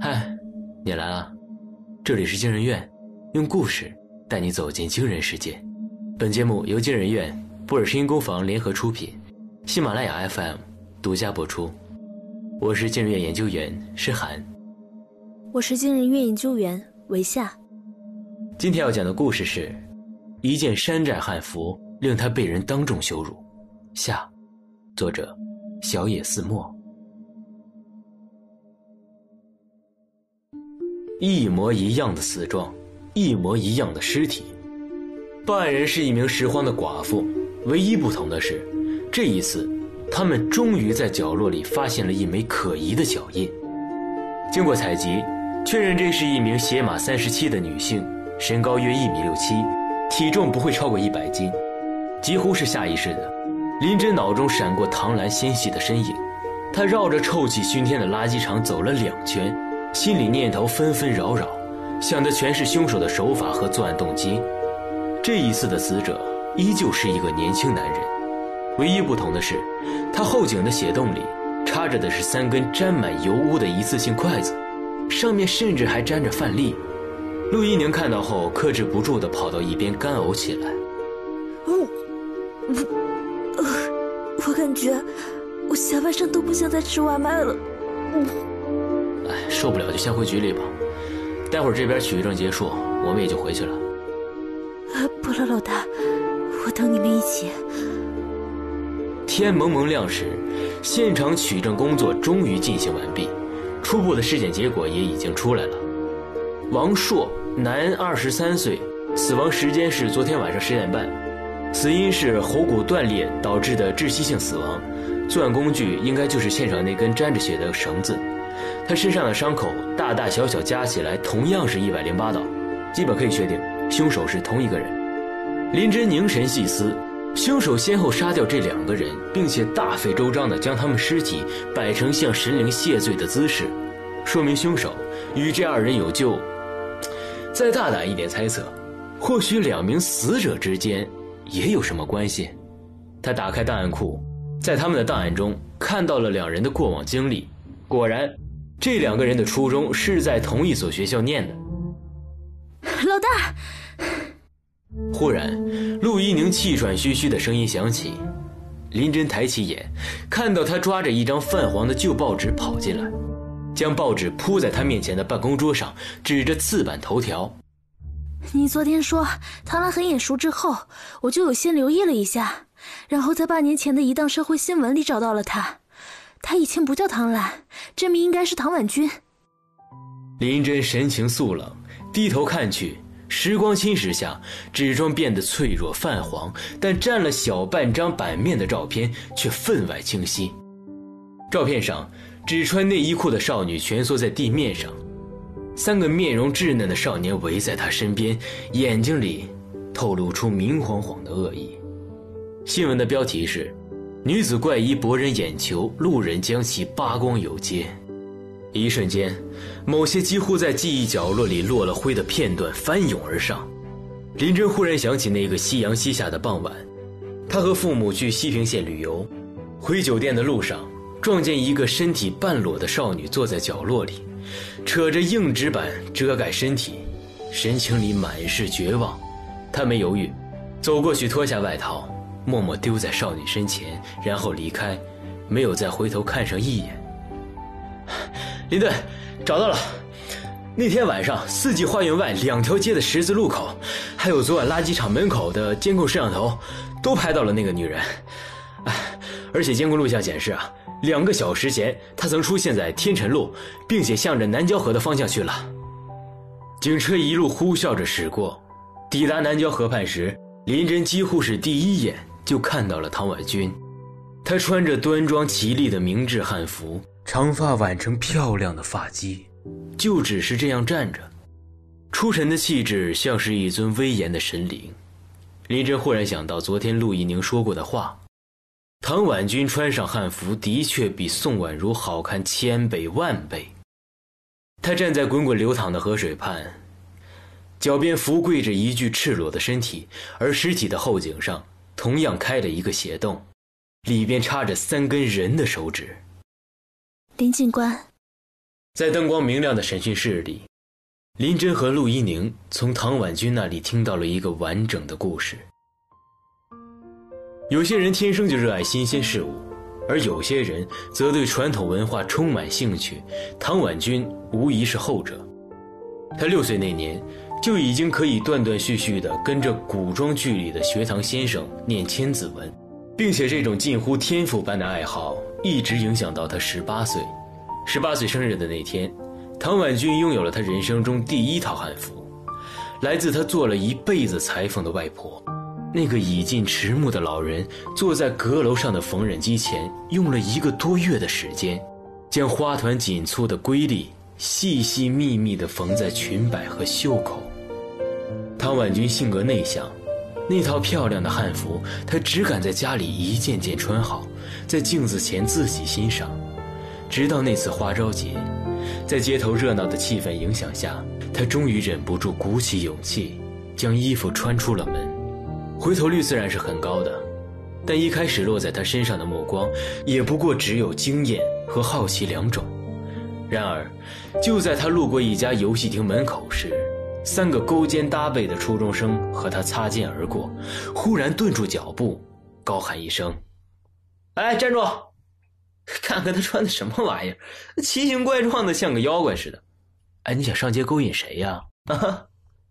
嗨，你来了，这里是惊人院，用故事带你走进惊人世界。本节目由惊人院、布尔声音工坊联合出品，喜马拉雅 FM 独家播出。我是惊人院研究员诗涵，我是惊人院研究员维夏。今天要讲的故事是一件山寨汉服令他被人当众羞辱。下，作者小野寺墨。一模一样的死状，一模一样的尸体。报案人是一名拾荒的寡妇，唯一不同的是，这一次，他们终于在角落里发现了一枚可疑的脚印。经过采集，确认这是一名鞋码三十七的女性，身高约一米六七，体重不会超过一百斤，几乎是下意识的。林真脑中闪过唐兰纤细的身影，她绕着臭气熏天的垃圾场走了两圈。心里念头纷纷扰扰，想的全是凶手的手法和作案动机。这一次的死者依旧是一个年轻男人，唯一不同的是，他后颈的血洞里插着的是三根沾满油污的一次性筷子，上面甚至还沾着饭粒。陆一宁看到后，克制不住地跑到一边干呕起来。嗯，我，我感觉我下半生都不想再吃外卖了。嗯。受不了就先回局里吧，待会儿这边取证结束，我们也就回去了。啊不了，老大，我等你们一起。天蒙蒙亮时，现场取证工作终于进行完毕，初步的尸检结果也已经出来了。王硕，男，二十三岁，死亡时间是昨天晚上十点半，死因是喉骨断裂导致的窒息性死亡，作案工具应该就是现场那根沾着血的绳子。他身上的伤口大大小小加起来同样是一百零八道，基本可以确定凶手是同一个人。林真凝神细思，凶手先后杀掉这两个人，并且大费周章地将他们尸体摆成向神灵谢罪的姿势，说明凶手与这二人有救。再大胆一点猜测，或许两名死者之间也有什么关系。他打开档案库，在他们的档案中看到了两人的过往经历，果然。这两个人的初中是在同一所学校念的。老大，忽然，陆一宁气喘吁吁的声音响起。林真抬起眼，看到他抓着一张泛黄的旧报纸跑进来，将报纸铺在他面前的办公桌上，指着次版头条：“你昨天说唐兰很眼熟之后，我就有先留意了一下，然后在半年前的一档社会新闻里找到了他。”他以前不叫唐兰，真名应该是唐婉君。林真神情肃冷，低头看去，时光侵蚀下，纸装变得脆弱泛黄，但占了小半张版面的照片却分外清晰。照片上，只穿内衣裤的少女蜷缩在地面上，三个面容稚嫩的少年围在她身边，眼睛里透露出明晃晃的恶意。新闻的标题是。女子怪异博人眼球，路人将其扒光游街。一瞬间，某些几乎在记忆角落里落了灰的片段翻涌而上。林真忽然想起那个夕阳西下的傍晚，他和父母去西平县旅游，回酒店的路上撞见一个身体半裸的少女坐在角落里，扯着硬纸板遮盖身体，神情里满是绝望。他没犹豫，走过去脱下外套。默默丢在少女身前，然后离开，没有再回头看上一眼。林队，找到了。那天晚上，四季花园外两条街的十字路口，还有昨晚垃圾场门口的监控摄像头，都拍到了那个女人。而且监控录像显示啊，两个小时前她曾出现在天辰路，并且向着南郊河的方向去了。警车一路呼啸着驶过，抵达南郊河畔时，林真几乎是第一眼。就看到了唐婉君，她穿着端庄绮丽的明制汉服，长发挽成漂亮的发髻，就只是这样站着，出尘的气质像是一尊威严的神灵。林真忽然想到昨天陆一宁说过的话：唐婉君穿上汉服的确比宋婉如好看千倍万倍。她站在滚滚流淌的河水畔，脚边伏跪着一具赤裸的身体，而尸体的后颈上。同样开了一个血洞，里边插着三根人的手指。林警官，在灯光明亮的审讯室里，林真和陆一宁从唐婉君那里听到了一个完整的故事。有些人天生就热爱新鲜事物，而有些人则对传统文化充满兴趣。唐婉君无疑是后者。她六岁那年，就已经可以断断续续地跟着古装剧里的学堂先生念千字文，并且这种近乎天赋般的爱好一直影响到他十八岁。十八岁生日的那天，唐婉君拥有了她人生中第一套汉服，来自她做了一辈子裁缝的外婆。那个已近迟暮的老人坐在阁楼上的缝纫机前，用了一个多月的时间，将花团锦簇的瑰丽细细密密地缝在裙摆和袖口。唐婉君性格内向，那套漂亮的汉服，她只敢在家里一件件穿好，在镜子前自己欣赏。直到那次花朝节，在街头热闹的气氛影响下，她终于忍不住鼓起勇气，将衣服穿出了门。回头率自然是很高的，但一开始落在他身上的目光，也不过只有惊艳和好奇两种。然而，就在他路过一家游戏厅门口时，三个勾肩搭背的初中生和他擦肩而过，忽然顿住脚步，高喊一声：“哎，站住！看看他穿的什么玩意儿，奇形怪状的，像个妖怪似的。哎，你想上街勾引谁呀？”啊！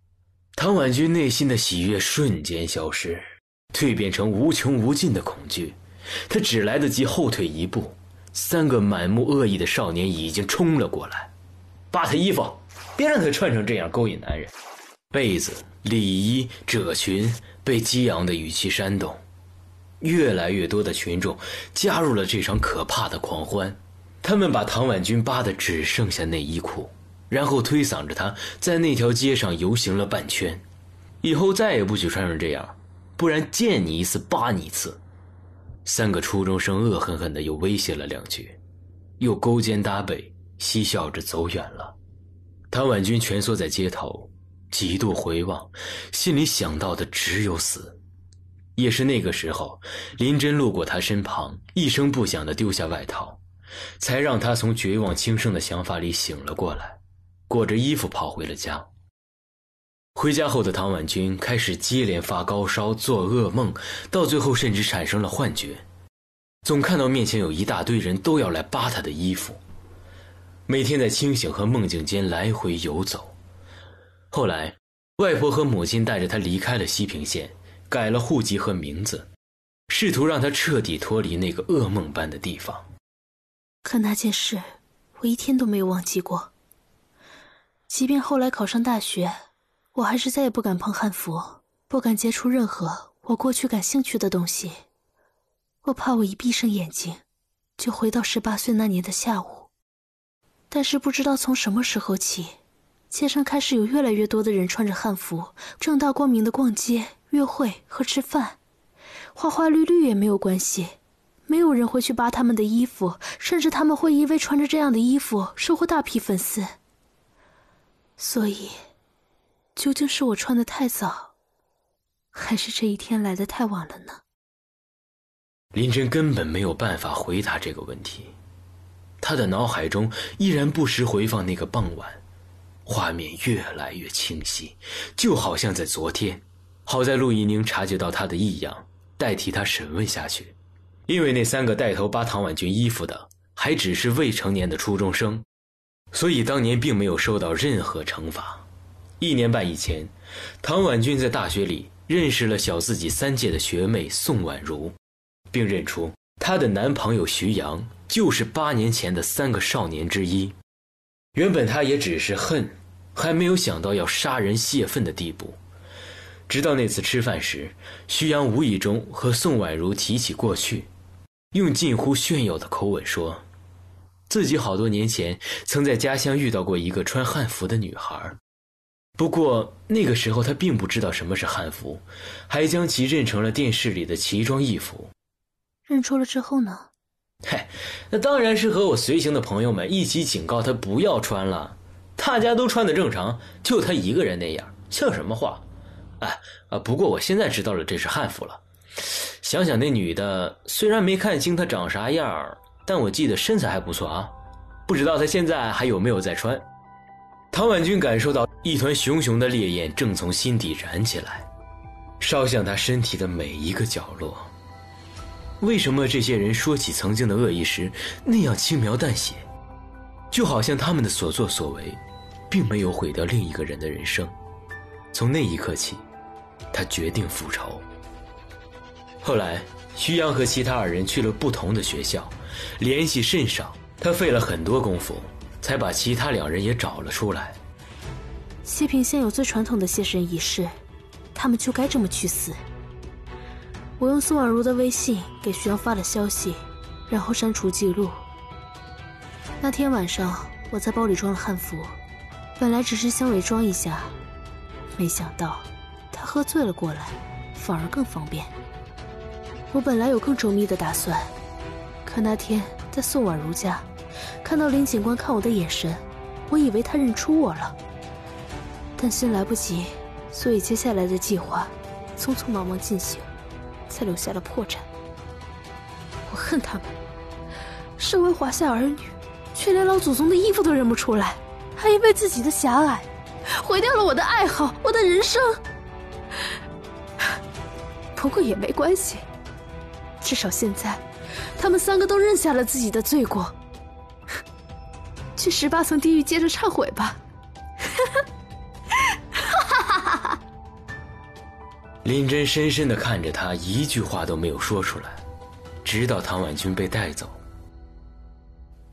唐婉君内心的喜悦瞬间消失，蜕变成无穷无尽的恐惧。她只来得及后退一步，三个满目恶意的少年已经冲了过来，扒他衣服，别让他穿成这样勾引男人。被子、里衣、褶裙被激昂的语气煽动，越来越多的群众加入了这场可怕的狂欢。他们把唐婉君扒得只剩下内衣裤。然后推搡着她在那条街上游行了半圈，以后再也不许穿成这样，不然见你一次扒你一次。三个初中生恶狠狠的又威胁了两句，又勾肩搭背，嬉笑着走远了。唐婉君蜷缩在街头，几度回望，心里想到的只有死。也是那个时候，林真路过他身旁，一声不响的丢下外套，才让他从绝望轻生的想法里醒了过来。裹着衣服跑回了家。回家后的唐婉君开始接连发高烧、做噩梦，到最后甚至产生了幻觉，总看到面前有一大堆人都要来扒她的衣服。每天在清醒和梦境间来回游走。后来，外婆和母亲带着他离开了西平县，改了户籍和名字，试图让他彻底脱离那个噩梦般的地方。可那件事，我一天都没有忘记过。即便后来考上大学，我还是再也不敢碰汉服，不敢接触任何我过去感兴趣的东西。我怕我一闭上眼睛，就回到十八岁那年的下午。但是不知道从什么时候起，街上开始有越来越多的人穿着汉服，正大光明的逛街、约会和吃饭，花花绿绿也没有关系，没有人会去扒他们的衣服，甚至他们会因为穿着这样的衣服收获大批粉丝。所以，究竟是我穿的太早，还是这一天来的太晚了呢？林真根本没有办法回答这个问题，他的脑海中依然不时回放那个傍晚，画面越来越清晰，就好像在昨天。好在陆一宁察觉到他的异样，代替他审问下去，因为那三个带头扒唐婉君衣服的，还只是未成年的初中生。所以当年并没有受到任何惩罚。一年半以前，唐婉君在大学里认识了小自己三届的学妹宋婉如，并认出她的男朋友徐阳就是八年前的三个少年之一。原本他也只是恨，还没有想到要杀人泄愤的地步。直到那次吃饭时，徐阳无意中和宋婉如提起过去，用近乎炫耀的口吻说。自己好多年前曾在家乡遇到过一个穿汉服的女孩，不过那个时候他并不知道什么是汉服，还将其认成了电视里的奇装异服。认出了之后呢？嗨，那当然是和我随行的朋友们一起警告他不要穿了。大家都穿的正常，就他一个人那样，像什么话？哎啊！不过我现在知道了这是汉服了。想想那女的，虽然没看清她长啥样但我记得身材还不错啊，不知道她现在还有没有在穿。唐婉君感受到一团熊熊的烈焰正从心底燃起来，烧向她身体的每一个角落。为什么这些人说起曾经的恶意时那样轻描淡写，就好像他们的所作所为，并没有毁掉另一个人的人生？从那一刻起，他决定复仇。后来，徐阳和其他二人去了不同的学校，联系甚少，他费了很多功夫。才把其他两人也找了出来。西平县有最传统的谢神仪式，他们就该这么去死。我用宋婉如的微信给徐阳发了消息，然后删除记录。那天晚上我在包里装了汉服，本来只是想伪装一下，没想到他喝醉了过来，反而更方便。我本来有更周密的打算，可那天在宋婉如家。看到林警官看我的眼神，我以为他认出我了。但心来不及，所以接下来的计划匆匆忙忙进行，留下了破绽。我恨他们，身为华夏儿女，却连老祖宗的衣服都认不出来，还因为自己的狭隘，毁掉了我的爱好，我的人生。不过也没关系，至少现在，他们三个都认下了自己的罪过。去十八层地狱接着忏悔吧！林真深深的看着他，一句话都没有说出来，直到唐婉君被带走。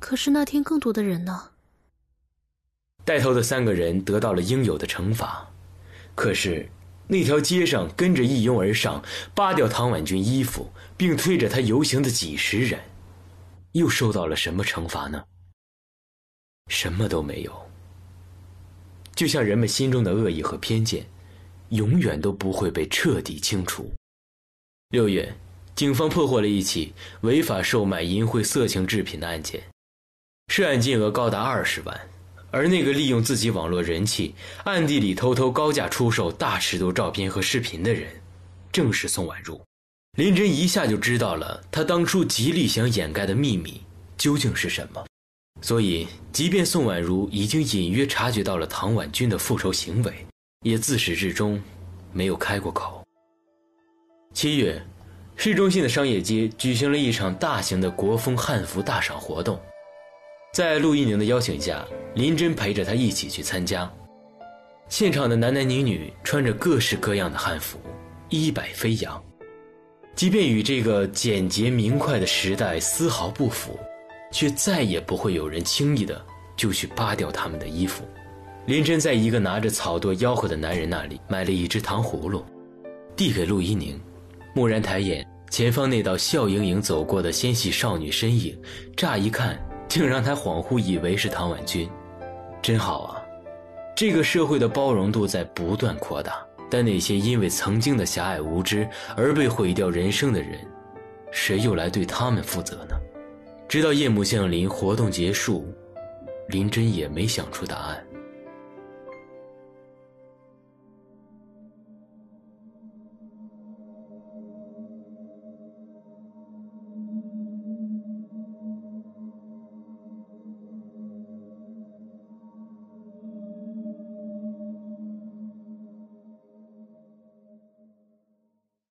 可是那天更多的人呢？带头的三个人得到了应有的惩罚，可是那条街上跟着一拥而上扒掉唐婉君衣服并推着她游行的几十人，又受到了什么惩罚呢？什么都没有，就像人们心中的恶意和偏见，永远都不会被彻底清除。六月，警方破获了一起违法售卖淫秽色情制品的案件，涉案金额高达二十万，而那个利用自己网络人气，暗地里偷偷高价出售大尺度照片和视频的人，正是宋婉如。林真一下就知道了他当初极力想掩盖的秘密究竟是什么。所以，即便宋婉如已经隐约察觉到了唐婉君的复仇行为，也自始至终没有开过口。七月，市中心的商业街举行了一场大型的国风汉服大赏活动，在陆一宁的邀请下，林真陪着他一起去参加。现场的男男女女穿着各式各样的汉服，衣摆飞扬，即便与这个简洁明快的时代丝毫不符。却再也不会有人轻易的就去扒掉他们的衣服。林真在一个拿着草垛吆喝的男人那里买了一只糖葫芦，递给陆一宁。蓦然抬眼，前方那道笑盈盈走过的纤细少女身影，乍一看竟让他恍惚以为是唐婉君。真好啊！这个社会的包容度在不断扩大，但那些因为曾经的狭隘无知而被毁掉人生的人，谁又来对他们负责呢？直到夜幕降临，活动结束，林真也没想出答案。